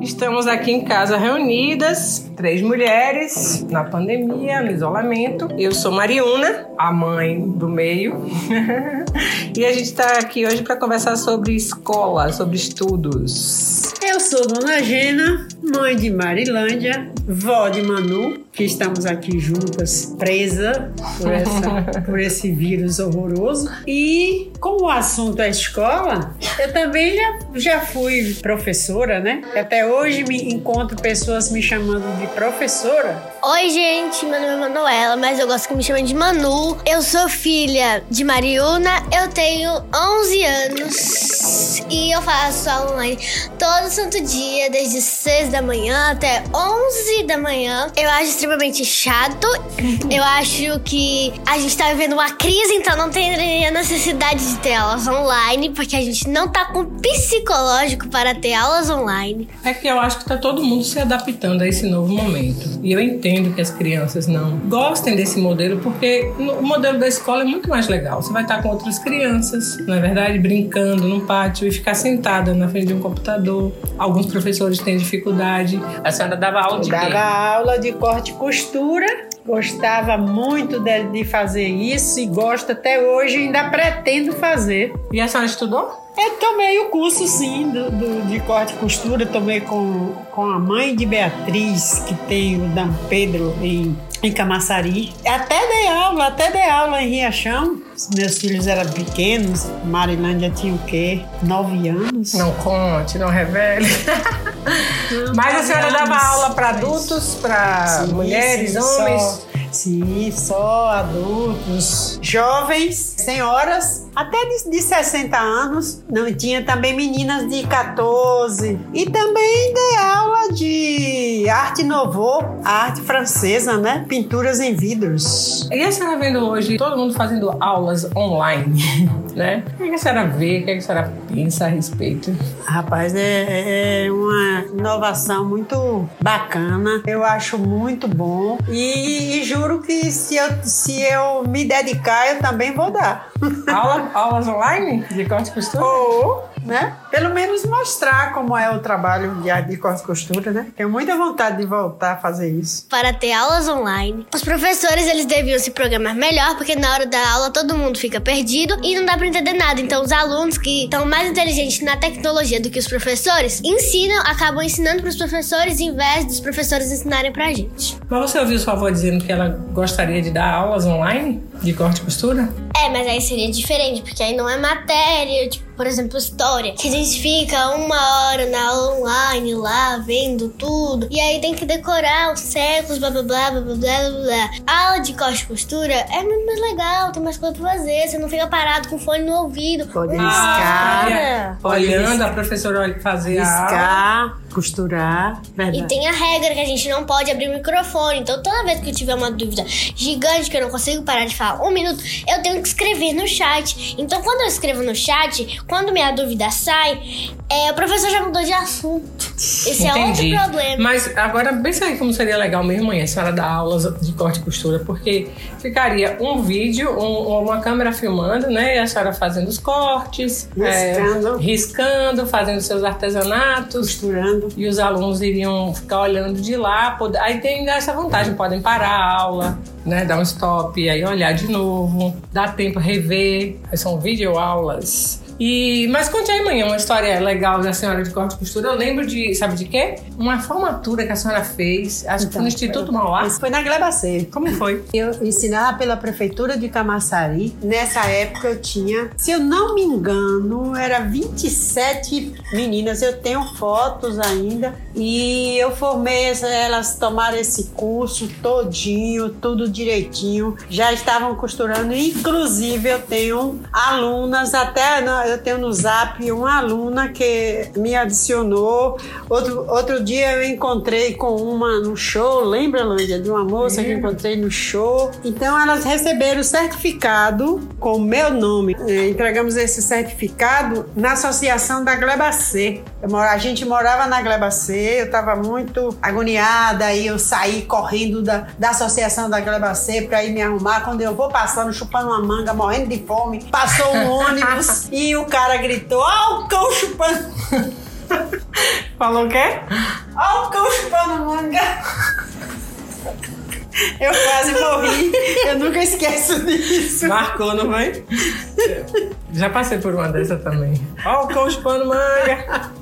Estamos aqui em casa reunidas, três mulheres, na pandemia, no isolamento. Eu sou Mariuna, a mãe do meio. e a gente está aqui hoje para conversar sobre escola, sobre estudos. Eu sou Dona Gena, mãe de Marilândia, vó de Manu, que estamos aqui juntas, presa por, essa, por esse vírus horroroso. E como o assunto é escola, eu também já, já fui professora, né? Até hoje me encontro pessoas me chamando de professora. Oi, gente, meu nome é Manuela, mas eu gosto que me chamem de Manu. Eu sou filha de Mariuna, eu tenho 11 anos e eu faço aula online todo santo dia, desde 6 da manhã até 11 da manhã. Eu acho extremamente chato. Eu acho que a gente tá vivendo uma crise, então não teria necessidade de ter aulas online, porque a gente não tá com psicológico para ter aulas online. É que eu acho que tá todo mundo se adaptando a esse novo momento. E eu entendo que as crianças não gostem desse modelo, porque o modelo da escola é muito mais legal. Você vai estar com outras crianças, na é verdade, brincando no pátio e ficar sentada na frente de um computador. Alguns professores têm dificuldade. A senhora dava aula de Dava quê? aula de corte e costura. Gostava muito de, de fazer isso e gosto até hoje, ainda pretendo fazer. E a senhora estudou? Eu tomei o curso, sim, do, do- de corte e costura. Tomei com, com a mãe de Beatriz, que tem o Dan Pedro em, em Camaçari. Até dei aula, até dei aula em Riachão. Meus filhos eram pequenos. Marilândia tinha o quê? Nove anos. Não conte, não revele. Mas a senhora dava aula para adultos, para mulheres, sim, homens? Só, sim, só adultos, jovens, senhoras, até de, de 60 anos. Não tinha também meninas de 14. E também dei aula de arte novo, arte francesa, né? Pinturas em vidros. E a senhora vendo hoje todo mundo fazendo aulas online, né? O que a senhora vê? O que a senhora pensa a respeito? Rapaz, é, é uma inovação muito bacana. Eu acho muito bom. E, e juro que se eu, se eu me dedicar, eu também vou dar. Aula, aulas online de corte e costura? Ou, né? Pelo menos mostrar como é o trabalho de de corte e costura, né? Tenho muita vontade de voltar a fazer isso. Para ter aulas online. Os professores, eles deviam se programar melhor, porque na hora da aula todo mundo fica perdido e não dá para entender nada. Então os alunos que estão mais inteligentes na tecnologia do que os professores, ensinam, acabam ensinando para os professores em vez dos professores ensinarem pra gente. Mas você ouviu sua avó dizendo que ela gostaria de dar aulas online de corte e costura? É, mas aí seria diferente, porque aí não é matéria, tipo, por exemplo, história. Que a gente fica uma hora na aula online lá, vendo tudo. E aí tem que decorar os séculos, blá blá blá blá blá blá blá. blá. A aula de corte e costura é muito mais legal, tem mais coisa pra fazer. Você não fica parado com fone no ouvido. Pode riscar, Olhando a professora fazer a aula. riscar, costurar, E verdade. tem a regra que a gente não pode abrir o microfone. Então, toda vez que eu tiver uma dúvida gigante que eu não consigo parar de falar um minuto, eu tenho que escrever no chat. Então, quando eu escrevo no chat, quando minha dúvida sai, é, o professor já mudou de assunto. Esse é Entendi. outro problema. Mas agora pensa aí como seria legal mesmo, mãe, a senhora dar aulas de corte e costura, porque ficaria um vídeo, um- uma câmera filmando, né? E a senhora fazendo os cortes, Riscando. é, riscando, fazendo seus artesanatos. Costurando. E os alunos iriam ficar olhando de lá. poder- Aí tem essa vantagem, podem parar a aula, né? Dar um stop, aí olhar de novo, dá tempo rever. Aí são videoaulas. E, mas conte aí, mãe, uma história legal da senhora de corte e costura. Eu lembro de, sabe de quê? Uma formatura que a senhora fez, acho que foi no Instituto Mauá. Foi na Glebacê. Como foi? Eu ensinava pela prefeitura de Camaçari. Nessa época eu tinha, se eu não me engano, era 27 meninas. Eu tenho fotos ainda. E eu formei elas tomaram esse curso todinho, tudo direitinho. Já estavam costurando. Inclusive eu tenho alunas até eu tenho no Zap uma aluna que me adicionou. Outro, outro dia eu encontrei com uma no show, lembra, Lândia, de uma moça que eu encontrei no show. Então elas receberam o certificado com o meu nome. Eh, Entregamos esse certificado na associação da. Eu mora- a gente morava na Glebacê, eu estava muito agoniada, aí eu saí correndo da, da associação da Glebacê para ir me arrumar. Quando eu vou passando, chupando uma manga, morrendo de fome, passou um ônibus e o cara gritou: Ah, o cão chupando! Falou o quê? Olha o cão chupando manga. Eu quase morri. Eu nunca esqueço disso. Marcou, não vai? Já passei por uma dessa também. Ó, o cão chupando manga.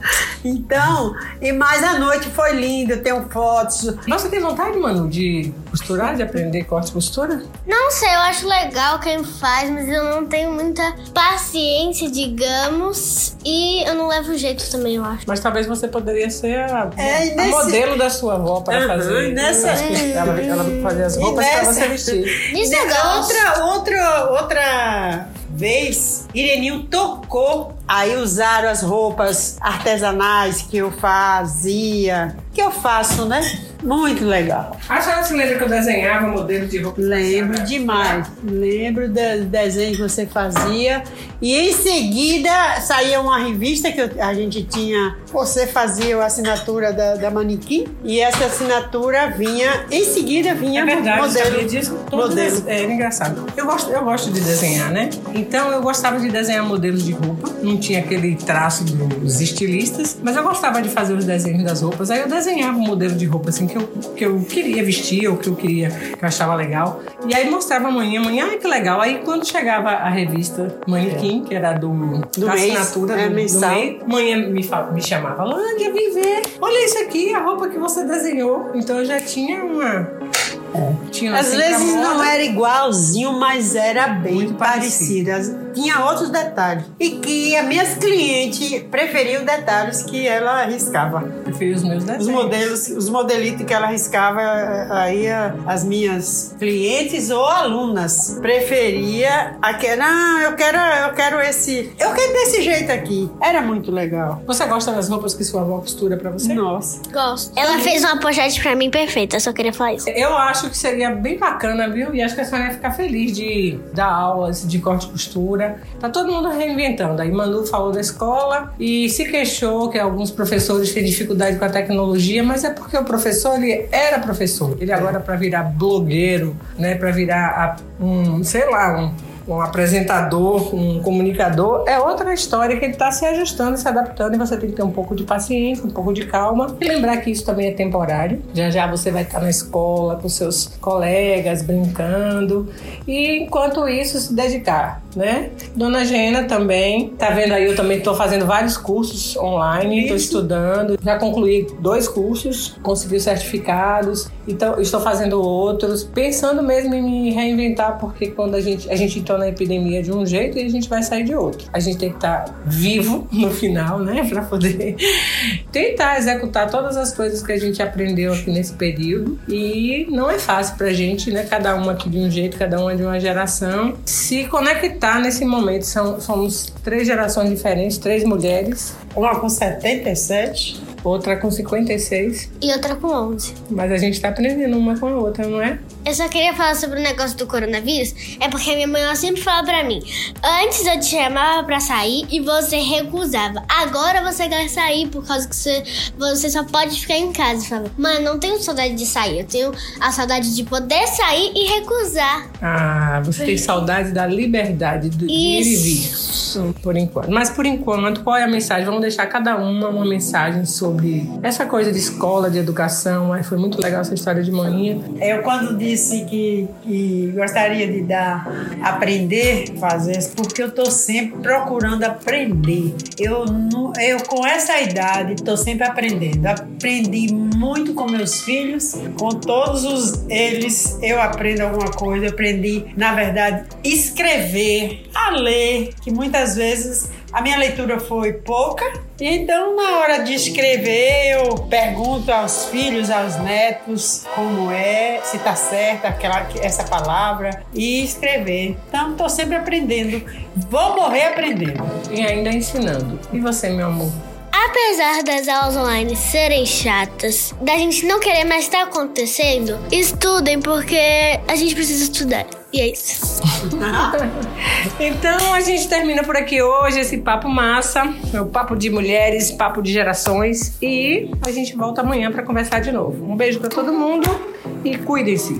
Então, e mais a noite foi linda, eu tenho fotos. Você tem vontade, mano, de costurar, de aprender corte e costura? Não sei, eu acho legal quem faz, mas eu não tenho muita paciência, digamos. E eu não levo jeito também, eu acho. Mas talvez você poderia ser a, É, a nesse- modelo da sua avó para Uhum, fazer. e nessa- Ela, ela fazia as roupas para você vestir. Isso gosto. outra, outra, outra vez, Ireninho tocou. Aí usaram as roupas artesanais que eu fazia, que eu faço, né? Muito legal. A senhora se lembra que eu desenhava modelo de roupa? Lembro demais. Lembro dos desenhos que você fazia. E em seguida saía uma revista que a gente tinha. Você fazia a assinatura da, da manequim. E essa assinatura vinha. Em seguida vinha É verdade, modelo. disso? Modelo. esse- É, engraçado. Eu gosto, eu gosto de desenhar, né? Então eu gostava de desenhar modelos de roupa. Não tinha aquele traço dos estilistas, mas eu gostava de fazer os desenhos das roupas. Aí eu desenhava um modelo de roupa assim que eu, que eu queria vestir ou que eu queria, que eu achava legal. E aí mostrava amanhã, amanhã, ai que legal. Aí quando chegava a revista Manequim, que era do, Do da mês, assinatura é, do, do mensal. mês, manhã me, me chamava, Lândia, vem ver. Olha isso aqui, a roupa que você desenhou. Então eu já tinha uma. Às assim, vezes não moda. era igualzinho, mas era bem Muito parecido. As- Tinha outros detalhes. E que as minhas clientes preferiam detalhes que ela riscava. Preferi os meus desenhos. Os modelos, os modelitos que ela riscava, aí as minhas clientes ou alunas preferia aquele, não, eu quero, eu quero esse, eu quero desse jeito aqui. Era muito legal. Você gosta das roupas que sua avó costura pra você? Nossa. Gosto. Ela fez uma pochete pra mim perfeita, eu só queria falar isso. Eu acho que seria bem bacana, viu? E acho que a senhora ia ficar feliz de dar aulas de corte e costura. Tá todo mundo reinventando. Aí Manu falou da escola e se queixou que alguns professores têm dificuldade com a tecnologia, mas é porque o professor, ele era professor. Ele agora para virar blogueiro, né? Para virar um, sei lá, um um apresentador, um comunicador, é outra história que ele está se ajustando, se adaptando e você tem que ter um pouco de paciência, um pouco de calma e lembrar que isso também é temporário. Já já você vai estar na escola com seus colegas brincando e enquanto isso se dedicar, né? Dona Gena também, tá vendo aí? Eu também estou fazendo vários cursos online, estou estudando, já concluí dois cursos, consegui os certificados, então estou fazendo outros, pensando mesmo em me reinventar, porque quando a gente a gente entrou na epidemia de um jeito e a gente vai sair de outro. A gente tem que estar vivo no final, né, para poder tentar executar todas as coisas que a gente aprendeu aqui nesse período e não é fácil pra gente, né, cada uma aqui de um jeito, cada uma de uma geração, se conectar nesse momento. São, somos três gerações diferentes, três mulheres, Uma com 77. Outra com 56, E outra com 11. mas a gente tá aprendendo uma com a outra, não é? Eu só queria falar sobre o negócio do coronavírus. É porque a minha mãe ela sempre fala pra mim: Antes eu te chamava pra sair e você recusava. Agora você quer sair por causa que você, você só pode ficar em casa. Eu falava, mãe, não tenho saudade de sair. Eu tenho a saudade de poder sair e recusar. Ah, você tem saudade da liberdade do de ir e vir. Isso. Por enquanto. Mas por enquanto, qual é a mensagem? Vamos deixar cada uma uma mensagem sobre essa coisa de escola, de educação. Ai, foi muito legal essa história de manhã. Eu quando disse que, que gostaria de dar, aprender a fazer, porque eu estou sempre procurando aprender. Eu, eu com essa idade estou sempre aprendendo. Aprendi muito com meus filhos, com todos os eles eu aprendo alguma coisa. Eu aprendi, na verdade, escrever, a ler, que muitas vezes a minha leitura foi pouca, então na hora de escrever eu pergunto aos filhos, aos netos como é, se tá certa aquela essa palavra e escrever. Então estou sempre aprendendo. Vou morrer aprendendo. E ainda ensinando. E você, meu amor? Apesar das aulas online serem chatas, da gente não querer mais estar acontecendo, estudem porque a gente precisa estudar. E é isso. Então a gente termina por aqui hoje esse papo massa, o papo de mulheres, papo de gerações e a gente volta amanhã para conversar de novo. Um beijo para todo mundo e cuidem-se.